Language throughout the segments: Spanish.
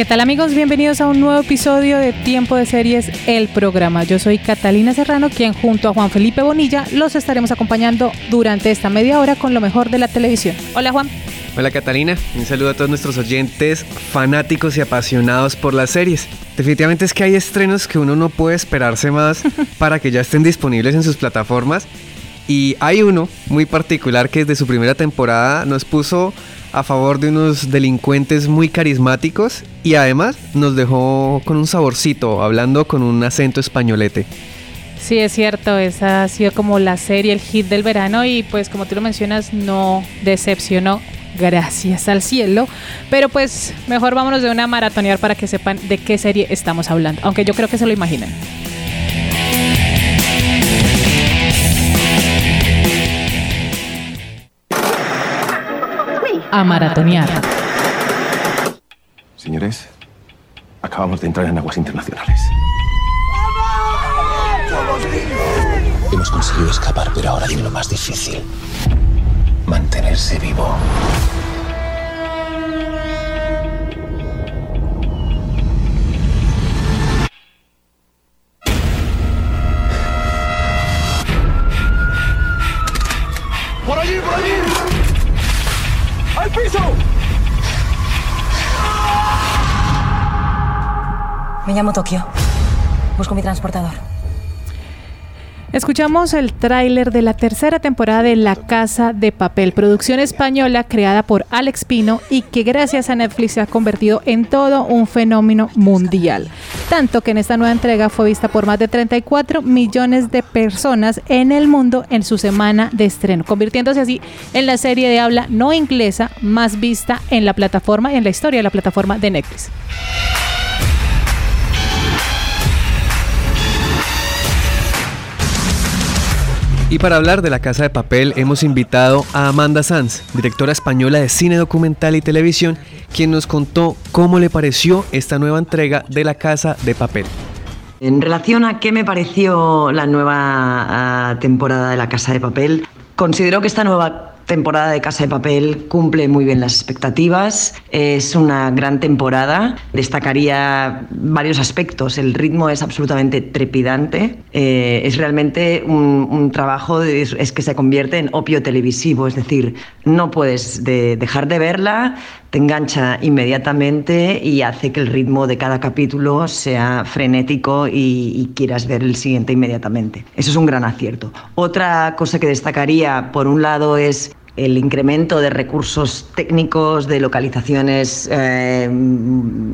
¿Qué tal amigos? Bienvenidos a un nuevo episodio de Tiempo de Series, el programa. Yo soy Catalina Serrano, quien junto a Juan Felipe Bonilla los estaremos acompañando durante esta media hora con lo mejor de la televisión. Hola Juan. Hola Catalina, un saludo a todos nuestros oyentes fanáticos y apasionados por las series. Definitivamente es que hay estrenos que uno no puede esperarse más para que ya estén disponibles en sus plataformas. Y hay uno muy particular que desde su primera temporada nos puso a favor de unos delincuentes muy carismáticos y además nos dejó con un saborcito, hablando con un acento españolete. Sí, es cierto, esa ha sido como la serie, el hit del verano y pues como tú lo mencionas, no decepcionó, gracias al cielo, pero pues mejor vámonos de una maratonear para que sepan de qué serie estamos hablando, aunque yo creo que se lo imaginan. A maratonear. Señores, acabamos de entrar en aguas internacionales. Hemos conseguido escapar, pero ahora viene lo más difícil. Mantenerse vivo. Me llamo Tokio. Busco mi transportador. Escuchamos el tráiler de la tercera temporada de La Casa de Papel, producción española creada por Alex Pino y que gracias a Netflix se ha convertido en todo un fenómeno mundial. Tanto que en esta nueva entrega fue vista por más de 34 millones de personas en el mundo en su semana de estreno, convirtiéndose así en la serie de habla no inglesa más vista en la plataforma y en la historia de la plataforma de Netflix. Y para hablar de La Casa de Papel hemos invitado a Amanda Sanz, directora española de cine documental y televisión, quien nos contó cómo le pareció esta nueva entrega de La Casa de Papel. En relación a qué me pareció la nueva ah, temporada de La Casa de Papel, considero que esta nueva temporada de Casa de Papel cumple muy bien las expectativas. Es una gran temporada. Destacaría varios aspectos. El ritmo es absolutamente trepidante. Eh, es realmente un, un trabajo, de- es, que se convierte en opio televisivo. Es decir, no puedes de- dejar de verla, te engancha inmediatamente y hace que el ritmo de cada capítulo sea frenético y, y quieras ver el siguiente inmediatamente. Eso es un gran acierto. Otra cosa que destacaría, por un lado, es el incremento de recursos técnicos, de localizaciones eh,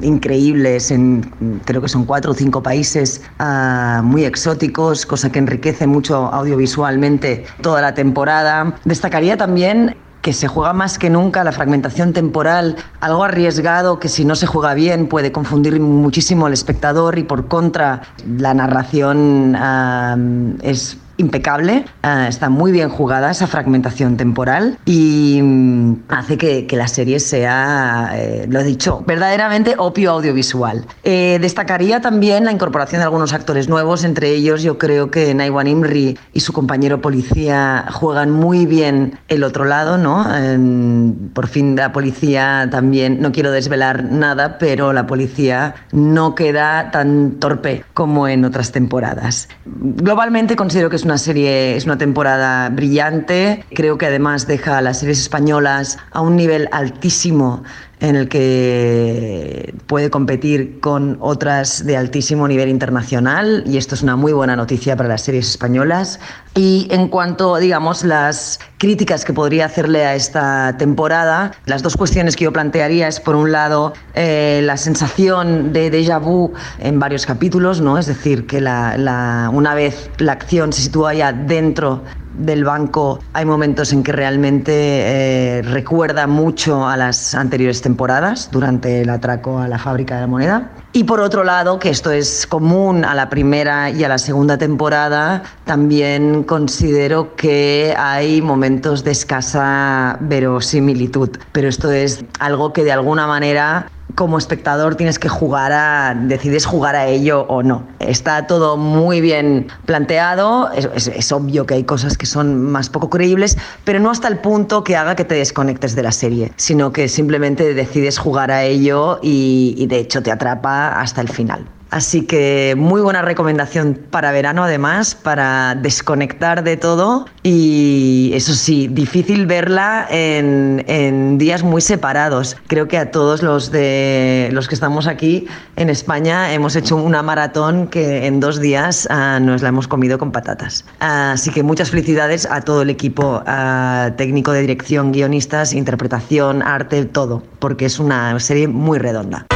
increíbles en creo que son cuatro o cinco países ah, muy exóticos, cosa que enriquece mucho audiovisualmente toda la temporada. Destacaría también que se juega más que nunca la fragmentación temporal, algo arriesgado que si no se juega bien puede confundir muchísimo al espectador y por contra la narración ah, es impecable, ah, está muy bien jugada esa fragmentación temporal y mm, hace que, que la serie sea, eh, lo he dicho, verdaderamente opio audiovisual. Eh, destacaría también la incorporación de algunos actores nuevos, entre ellos yo creo que Naiwan Imri y su compañero policía juegan muy bien el otro lado, ¿no? En- por fin la policía también, no quiero desvelar nada, pero la policía no queda tan torpe como en otras temporadas. Globalmente considero que es una serie, es una temporada brillante. Creo que además deja a las series españolas a un nivel altísimo en el que puede competir con otras de altísimo nivel internacional y esto es una muy buena noticia para las series españolas. Y en cuanto, digamos, las críticas que podría hacerle a esta temporada, las dos cuestiones que yo plantearía es, por un lado, eh, la sensación de déjà vu en varios capítulos, ¿no? Es decir, que la, la- una vez la acción se sitúa ya dentro del banco hay momentos en que realmente eh, recuerda mucho a las anteriores temporadas durante el atraco a la fábrica de la moneda. Y por otro lado, que esto es común a la primera y a la segunda temporada, también considero que hay momentos de escasa verosimilitud. Pero esto es algo que de alguna manera como espectador tienes que jugar a, decides jugar a ello o no. Está todo muy bien planteado, es, es, obvio que hay cosas que son más poco creíbles, pero no hasta el punto que haga que te desconectes de la serie, sino que simplemente decides jugar a ello y, y de hecho te atrapa hasta el final. Así que muy buena recomendación para verano además, para desconectar de todo y eso sí, difícil verla en, días muy separados. Creo que a todos los, que estamos aquí en España hemos hecho una maratón que en dos días uh, nos la hemos comido con patatas. Así que muchas felicidades a todo el equipo uh, técnico de dirección, guionistas, interpretación, arte, todo, porque es una serie muy redonda.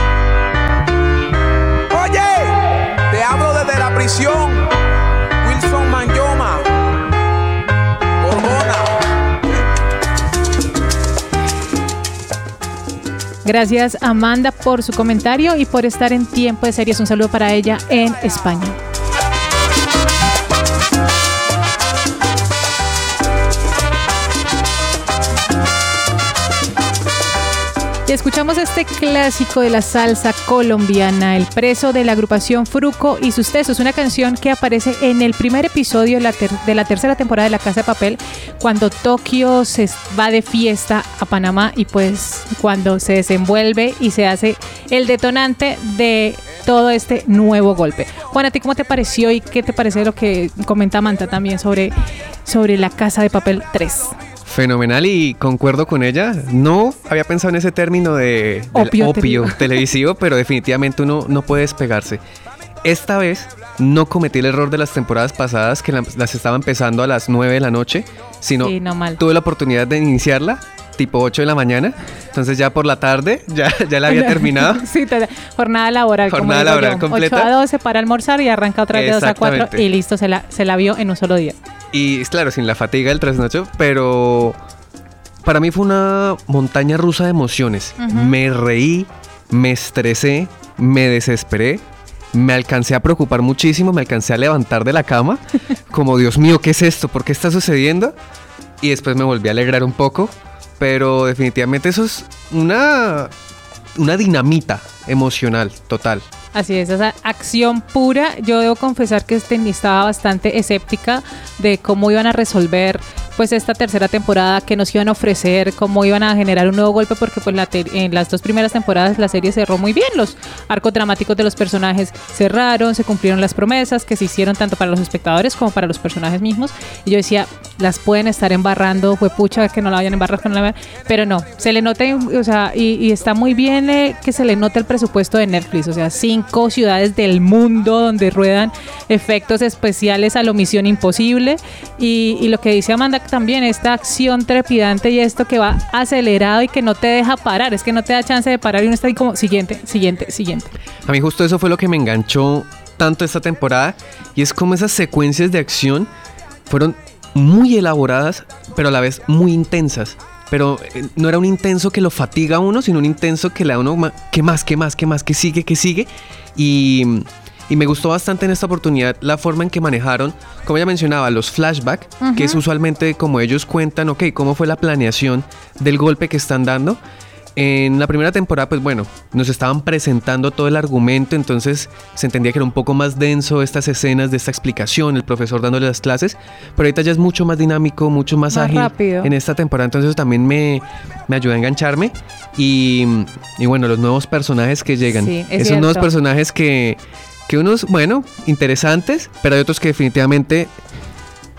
Wilson Manyoma. Gracias Amanda por su comentario y por estar en tiempo de series. Un saludo para ella en España. Y escuchamos este clásico de la salsa colombiana, El preso de la agrupación Fruco y sus tesos, una canción que aparece en el primer episodio de la, tercera temporada de La Casa de Papel, cuando Tokio se va de fiesta a Panamá y pues cuando se desenvuelve y se hace el detonante de todo este nuevo golpe. Juan, ¿a ti cómo te pareció y qué te parece lo que comenta Manta también sobre, sobre La Casa de Papel 3? Fenomenal y concuerdo con ella. No había pensado en ese término de opio, opio televisivo, pero definitivamente uno no puede despegarse. Esta vez no cometí el error de las temporadas pasadas que las estaba empezando a las 9 de la noche, sino sí, no tuve la oportunidad de iniciarla tipo 8 de la mañana. Entonces ya por la tarde ya, ya la había terminado. sí, jornada laboral. Jornada como laboral yo. completa. 8 a 12 para almorzar y arranca otra vez de 2 a 4 y listo, se la, se la vio en un solo día. Y claro, sin la fatiga del trasnocho, pero para mí fue una montaña rusa de emociones. Uh -huh. Me reí, me estresé, me desesperé, me alcancé a preocupar muchísimo, me alcancé a levantar de la cama, como Dios mío, ¿qué es esto? ¿Por qué está sucediendo? Y después me volví a alegrar un poco, pero definitivamente eso es una, una dinamita emocional total. Así es, esa acción pura. Yo debo confesar que este, estaba bastante escéptica de cómo iban a resolver pues esta tercera temporada que nos iban a ofrecer, cómo iban a generar un nuevo golpe, porque pues la en las dos primeras temporadas la serie cerró muy bien, los arcos dramáticos de los personajes cerraron, se cumplieron las promesas que se hicieron tanto para los espectadores como para los personajes mismos. Y yo decía, las pueden estar embarrando, fue pucha que no la vayan a embarrar, no la pero no, se le nota, o sea, y, y está muy bien eh, que se le note el presupuesto de Netflix, o sea, cinco ciudades del mundo donde ruedan efectos especiales a lo misión imposible y, y lo que dice Amanda también, esta acción trepidante y esto que va acelerado y que no te deja parar, es que no te da chance de parar y uno está ahí como siguiente, siguiente, siguiente. A mí justo eso fue lo que me enganchó tanto esta temporada y es como esas secuencias de acción fueron muy elaboradas, pero a la vez muy intensas. Pero no era un intenso que lo fatiga a uno, sino un intenso que le da a uno, ¿qué más, qué más, qué más, qué sigue, qué sigue? Y, y me gustó bastante en esta oportunidad la forma en que manejaron, como ya mencionaba, los flashbacks, uh -huh. que es usualmente como ellos cuentan, ok, cómo fue la planeación del golpe que están dando. En la primera temporada, pues bueno, nos estaban presentando todo el argumento, entonces se entendía que era un poco más denso estas escenas de esta explicación, el profesor dándole las clases, pero ahorita ya es mucho más dinámico, mucho más, más ágil rápido. en esta temporada, entonces también me, me ayuda a engancharme y, y, bueno, los nuevos personajes que llegan, sí, es esos cierto. nuevos personajes que, que unos, bueno, interesantes, pero hay otros que definitivamente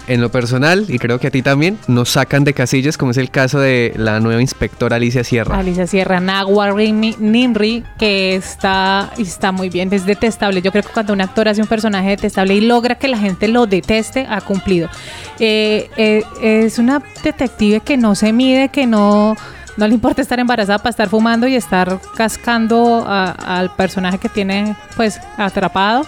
en lo personal, y creo que a ti también, nos sacan de casillas, como es el caso de la nueva inspectora Alicia Sierra. Alicia Sierra, Nagua Nimri, que está, está muy bien, es detestable. Yo creo que cuando un actor hace un personaje detestable y logra que la gente lo deteste, ha cumplido. Eh, eh, es una detective que no se mide, que no... No le importa estar embarazada para estar fumando y estar cascando al personaje que tiene pues atrapado.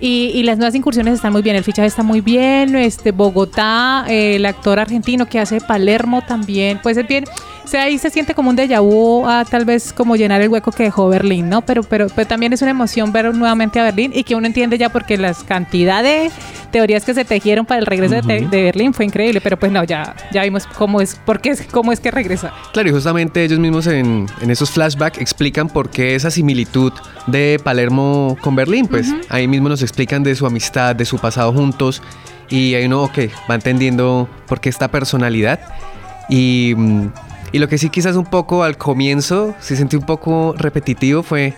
Y, las nuevas incursiones están muy bien, el fichaje está muy bien, este Bogotá, eh, el actor argentino que hace Palermo también, pues es bien, O sea, ahí se siente como un déjà vu a tal vez como llenar el hueco que dejó Berlín, ¿no? Pero, pero, pero también es una emoción ver nuevamente a Berlín y que uno entiende ya porque las cantidad de teorías que se tejieron para el regreso de, de Berlín fue increíble, pero pues no, ya, ya vimos cómo es, por qué es, cómo es que regresa. Claro, y justamente ellos mismos en, en esos flashbacks explican por qué esa similitud de Palermo con Berlín, pues ahí mismo nos explican de su amistad, de su pasado juntos, y ahí uno, ok, va entendiendo por qué esta personalidad. Y, mm, y lo que sí quizás un poco al comienzo, sí sentí un poco repetitivo fue,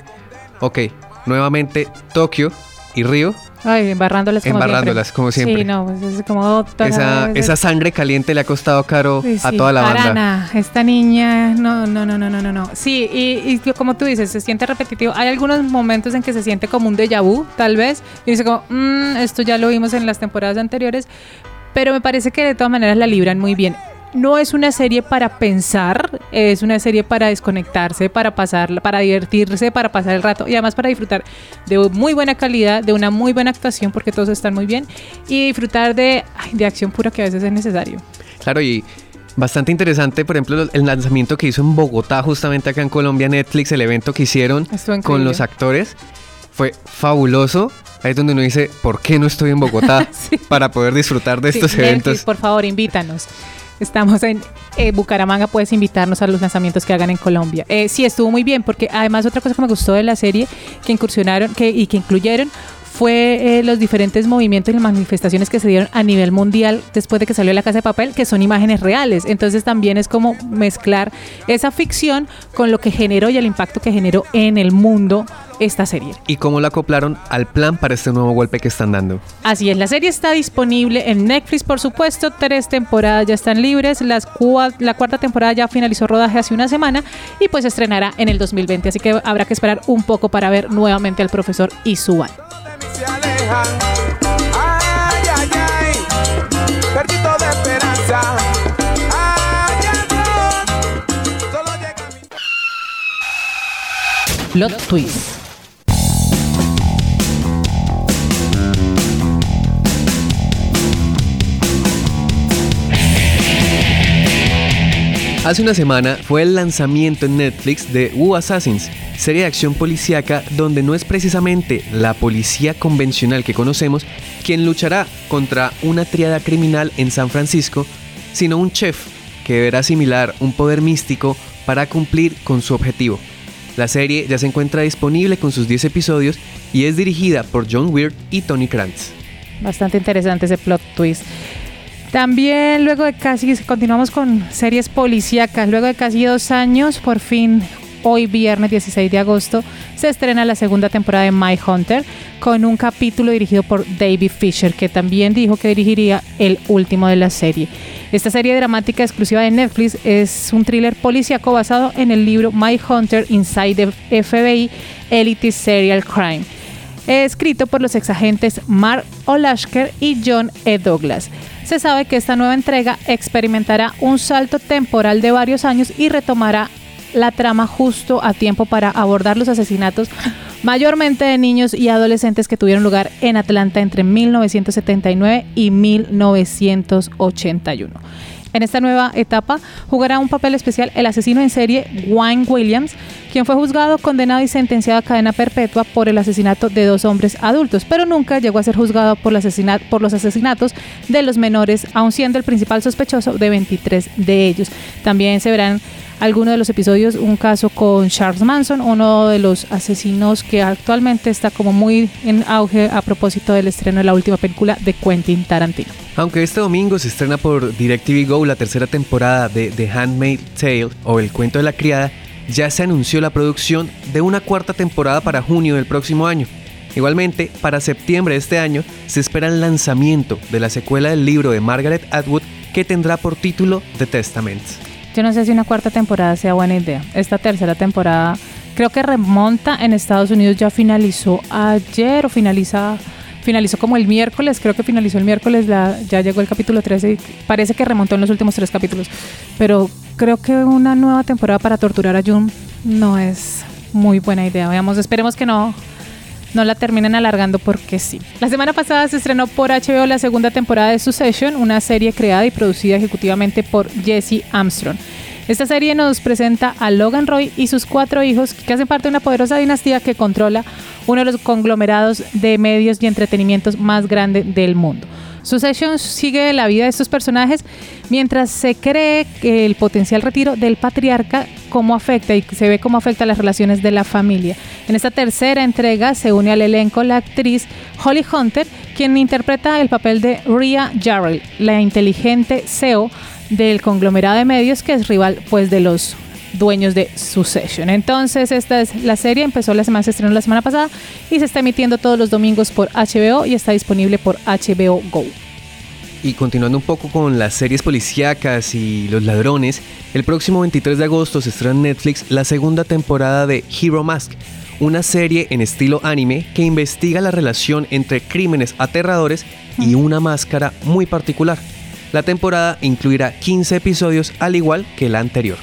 ok, nuevamente Tokio y Río Ay, embarrándolas como embarrándolas siempre. como siempre. Sí, no, pues es como otra esa, esa sangre caliente le ha costado caro Sí, a toda la banda. Arana, esta niña, no, no, no, no, no, no, no. Sí, y, y como tú dices, se siente repetitivo. Hay algunos momentos en que se siente como un déjà vu, tal vez, y dice como, "Mm, esto ya lo vimos en las temporadas anteriores, pero me parece que de todas maneras la libran muy bien. No es una serie para pensar, es una serie para desconectarse, para pasar, para divertirse, para pasar el rato y además para disfrutar de muy buena calidad, de una muy buena actuación porque todos están muy bien y disfrutar de, ay, de acción pura que a veces es necesario. Claro, y bastante interesante, por ejemplo, el lanzamiento que hizo en Bogotá, justamente acá en Colombia, Netflix, el evento que hicieron con los actores, fue fabuloso. Ahí es donde uno dice, ¿por qué no estoy en Bogotá Sí. para poder disfrutar de Sí, estos Netflix, eventos? por favor, invítanos. Estamos en eh, Bucaramanga, puedes invitarnos a los lanzamientos que hagan en Colombia. Eh, sí, estuvo muy bien, porque además otra cosa que me gustó de la serie que incursionaron que, y que incluyeron fue eh, los diferentes movimientos y manifestaciones que se dieron a nivel mundial después de que salió La Casa de Papel, que son imágenes reales. Entonces también es como mezclar esa ficción con lo que generó y el impacto que generó en el mundo esta serie. Y cómo la acoplaron al plan para este nuevo golpe que están dando. Así es, la serie está disponible en Netflix, por supuesto. Tres temporadas ya están libres. Las cua- la cuarta temporada ya finalizó rodaje hace una semana y pues estrenará en el 2020. Así que habrá que esperar un poco para ver nuevamente al profesor Izuan. de mí Hace una semana fue el lanzamiento en Netflix de Wu Assassins, serie de acción policíaca donde no es precisamente la policía convencional que conocemos quien luchará contra una triada criminal en San Francisco, sino un chef que deberá asimilar un poder místico para cumplir con su objetivo. La serie ya se encuentra disponible con sus 10 episodios y es dirigida por John Weir y Tony Krantz. Bastante interesante ese plot twist. También luego de casi, continuamos con series policíacas, luego de casi dos años, por fin hoy viernes 16 de agosto se estrena la segunda temporada de My Hunter con un capítulo dirigido por David Fisher que también dijo que dirigiría el último de la serie. Esta serie dramática exclusiva de Netflix es un thriller policíaco basado en el libro My Hunter Inside the FBI Elite Serial Crime escrito por los exagentes Mark Olashker y John E. Douglas. Se sabe que esta nueva entrega experimentará un salto temporal de varios años y retomará la trama justo a tiempo para abordar los asesinatos mayormente de niños y adolescentes que tuvieron lugar en Atlanta entre 1979 y 1981. En esta nueva etapa jugará un papel especial el asesino en serie Wayne Williams, quien fue juzgado, condenado y sentenciado a cadena perpetua por el asesinato de dos hombres adultos, pero nunca llegó a ser juzgado por, los asesinatos de los menores, aun siendo el principal sospechoso de 23 de ellos. También se verán algunos de los episodios, un caso con Charles Manson, uno de los asesinos que actualmente está como muy en auge a propósito del estreno de la última película de Quentin Tarantino. Aunque este domingo se estrena por DirecTV Go la tercera temporada de The Handmaid's Tale o El cuento de la criada, ya se anunció la producción de una cuarta temporada para junio del próximo año. Igualmente, para septiembre de este año se espera el lanzamiento de la secuela del libro de Margaret Atwood que tendrá por título The Testament. Yo no sé si una cuarta temporada sea buena idea. Esta tercera temporada creo que remonta en Estados Unidos, ya finalizó ayer o finaliza, finalizó como el miércoles, creo que finalizó el miércoles, la, ya llegó el capítulo 13 y parece que remontó en los últimos tres capítulos. Pero creo que una nueva temporada para torturar a June no es muy buena idea. Veamos, esperemos que no, no la terminen alargando porque sí. La semana pasada se estrenó por HBO la segunda temporada de Succession, una serie creada y producida ejecutivamente por Jesse Armstrong. Esta serie nos presenta a Logan Roy y sus cuatro hijos que hacen parte de una poderosa dinastía que controla uno de los conglomerados de medios y entretenimientos más grande del mundo. Succession sigue la vida de estos personajes mientras se cree que el potencial retiro del patriarca cómo afecta y se ve cómo afecta las relaciones de la familia. En esta tercera entrega se une al elenco la actriz Holly Hunter, quien interpreta el papel de Rhea Jarrell, la inteligente CEO del conglomerado de medios que es rival pues de los dueños de Succession. Entonces, esta es la serie, empezó la semana, se estrenó la semana pasada y se está emitiendo todos los domingos por HBO y está disponible por HBO Go. Y continuando un poco con las series policíacas y los ladrones, el próximo 23 de agosto se estrena en Netflix la segunda temporada de Hero Mask, una serie en estilo anime que investiga la relación entre crímenes aterradores y una máscara muy particular. La temporada incluirá 15 episodios al igual que la anterior.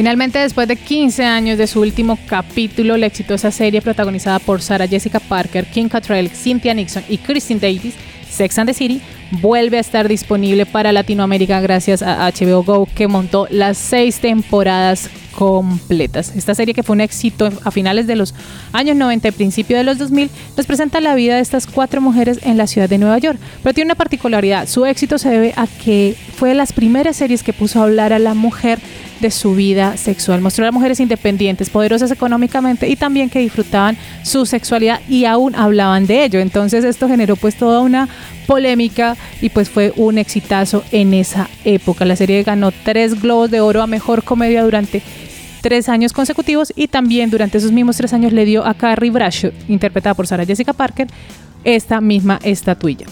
Finalmente, después de 15 años de su último capítulo, la exitosa serie protagonizada por Sarah Jessica Parker, Kim Cattrall, Cynthia Nixon y Christine Davis, Sex and the City, vuelve a estar disponible para Latinoamérica gracias a HBO Go, que montó las seis temporadas completas. Esta serie que fue un éxito a finales de los años 90 y principio de los 2000 nos presenta la vida de estas cuatro mujeres en la ciudad de Nueva York. Pero tiene una particularidad, su éxito se debe a que fue de las primeras series que puso a hablar a la mujer de su vida sexual. Mostró a mujeres independientes, poderosas económicamente y también que disfrutaban su sexualidad y aún hablaban de ello. Entonces esto generó pues toda una polémica y pues fue un exitazo en esa época. La serie ganó tres globos de oro a mejor comedia durante tres años consecutivos y también durante esos mismos tres años le dio a Carrie Bradshaw, interpretada por Sarah Jessica Parker, esta misma estatuilla.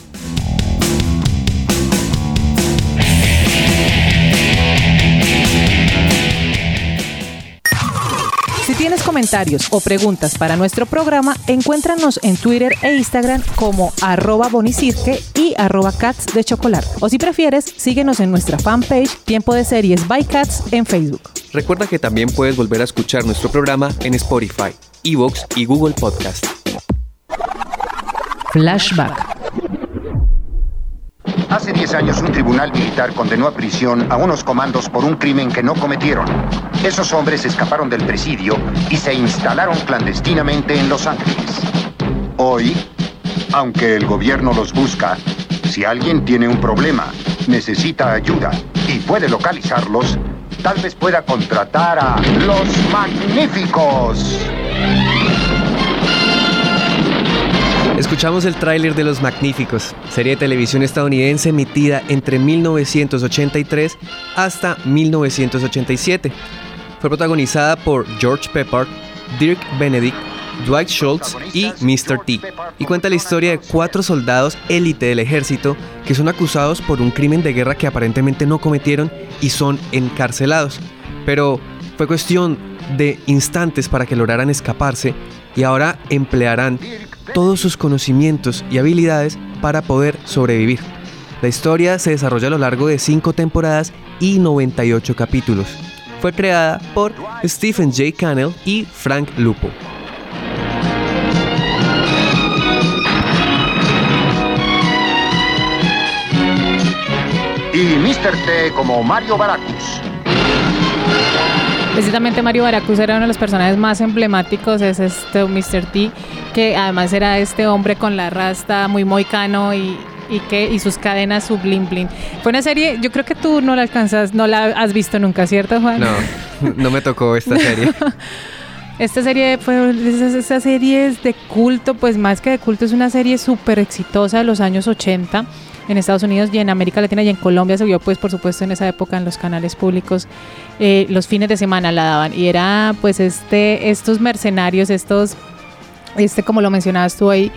Comentarios o preguntas para nuestro programa, encuéntranos en Twitter e Instagram como arroba bonicirque y arroba cats de chocolate. O si prefieres, síguenos en nuestra fanpage Tiempo de Series by Cats en Facebook. Recuerda que también puedes volver a escuchar nuestro programa en Spotify, Evox y Google Podcast. Flashback. Hace 10 años un tribunal militar condenó a prisión a unos comandos por un crimen que no cometieron. Esos hombres escaparon del presidio y se instalaron clandestinamente en Los Ángeles. Hoy, aunque el gobierno los busca, si alguien tiene un problema, necesita ayuda y puede localizarlos, tal vez pueda contratar a los magníficos. Escuchamos el tráiler de Los Magníficos, serie de televisión estadounidense emitida entre 1983 hasta 1987. Fue protagonizada por George Peppard, Dirk Benedict, Dwight Schultz y Mr. T. Y cuenta la historia de cuatro soldados élite del ejército que son acusados por un crimen de guerra que aparentemente no cometieron y son encarcelados. Pero fue cuestión de instantes para que lograran escaparse y ahora emplearán todos sus conocimientos y habilidades para poder sobrevivir. La historia se desarrolla a lo largo de 5 temporadas y 98 capítulos. Fue creada por Stephen J. Cannell y Frank Lupo. Y Mr. T como Mario Baracus. Precisamente Mario Baracus era uno de los personajes más emblemáticos, es este Mr. T, que además era este hombre con la rasta muy moicano y, y que y sus cadenas su bling bling. Fue una serie, yo creo que tú no la alcanzas, no la has visto nunca, ¿cierto, Juan? No, no me tocó esta serie. Esta serie fue esas, esas series de culto, pues más que de culto, es una serie súper exitosa de los años 80 en Estados Unidos y en América Latina y en Colombia se vio pues por supuesto en esa época en los canales públicos eh, los fines de semana la daban y era pues este estos mercenarios estos este como lo mencionabas tú ahí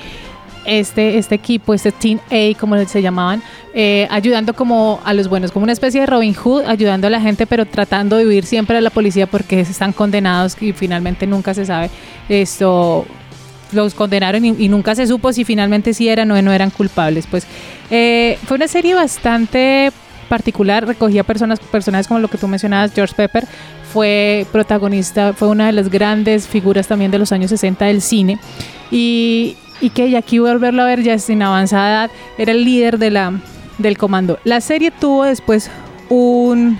este, este equipo, este Team A, como se llamaban, eh, ayudando como a los buenos, como una especie de Robin Hood, ayudando a la gente, pero tratando de huir siempre a la policía porque están condenados y finalmente nunca se sabe esto. Los condenaron y, nunca se supo si finalmente sí eran o no eran culpables. Pues eh, fue una serie bastante particular, recogía personas, personajes como lo que tú mencionabas, George Pepper, fue protagonista, fue una de las grandes figuras también de los años 60 del cine. Y, y que y aquí volverlo a ver ya sin avanzada edad, era el líder de la, del comando. La serie tuvo después un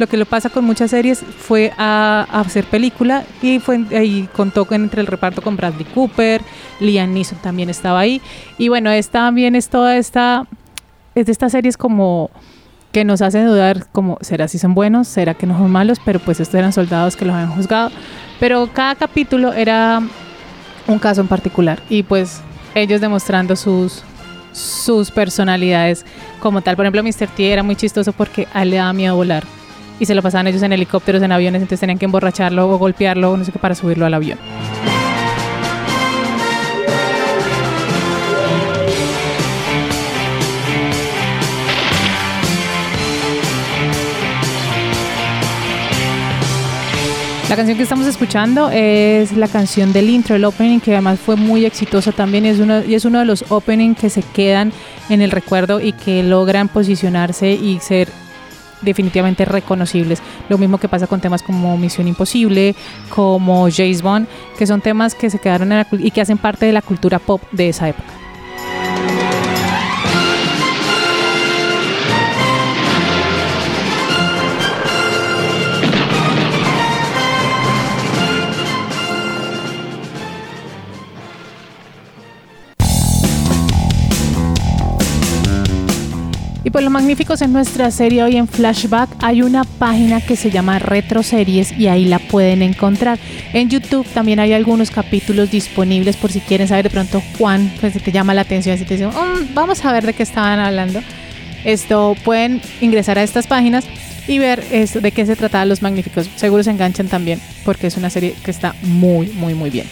lo que lo pasa con muchas series fue a, a hacer película y fue ahí contó con- entre el reparto con Bradley Cooper, Liam Neeson también estaba ahí y bueno, esta también es toda esta es de estas series como que nos hacen dudar como será si son buenos, será que no son malos, pero pues estos eran soldados que los habían juzgado, pero cada capítulo era un caso en particular y pues ellos demostrando sus sus personalidades como tal. Por ejemplo, Mr. T era muy chistoso porque a él le daba miedo volar y se lo pasaban ellos en helicópteros, en aviones, entonces tenían que emborracharlo o golpearlo no sé qué para subirlo al avión. La canción que estamos escuchando es la canción del intro, el opening, que además fue muy exitoso también es uno, y es uno de los openings que se quedan en el recuerdo y que logran posicionarse y ser definitivamente reconocibles. Lo mismo que pasa con temas como Misión Imposible, como James Bond, que son temas que se quedaron en la y que hacen parte de la cultura pop de esa época. Y pues lo magníficos en nuestra serie hoy en Flashback hay una página que se llama Retro Series y ahí la pueden encontrar. En YouTube también hay algunos capítulos disponibles por si quieren saber de pronto Juan, pues si te llama la atención, si te dicen, "Mm, vamos a ver de qué estaban hablando. Esto pueden ingresar a estas páginas y ver de qué se trataba Los Magníficos. Seguro se enganchan también porque es una serie que está muy, muy, muy bien.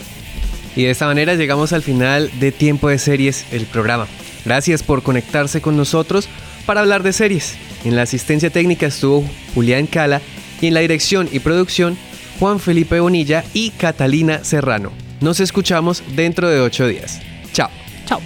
Y de esta manera llegamos al final de Tiempo de Series, el programa. Gracias por conectarse con nosotros para hablar de series. En la asistencia técnica estuvo Julián Cala y en la dirección y producción Juan Felipe Bonilla y Catalina Serrano. Nos escuchamos dentro de ocho días. Chao. Chao.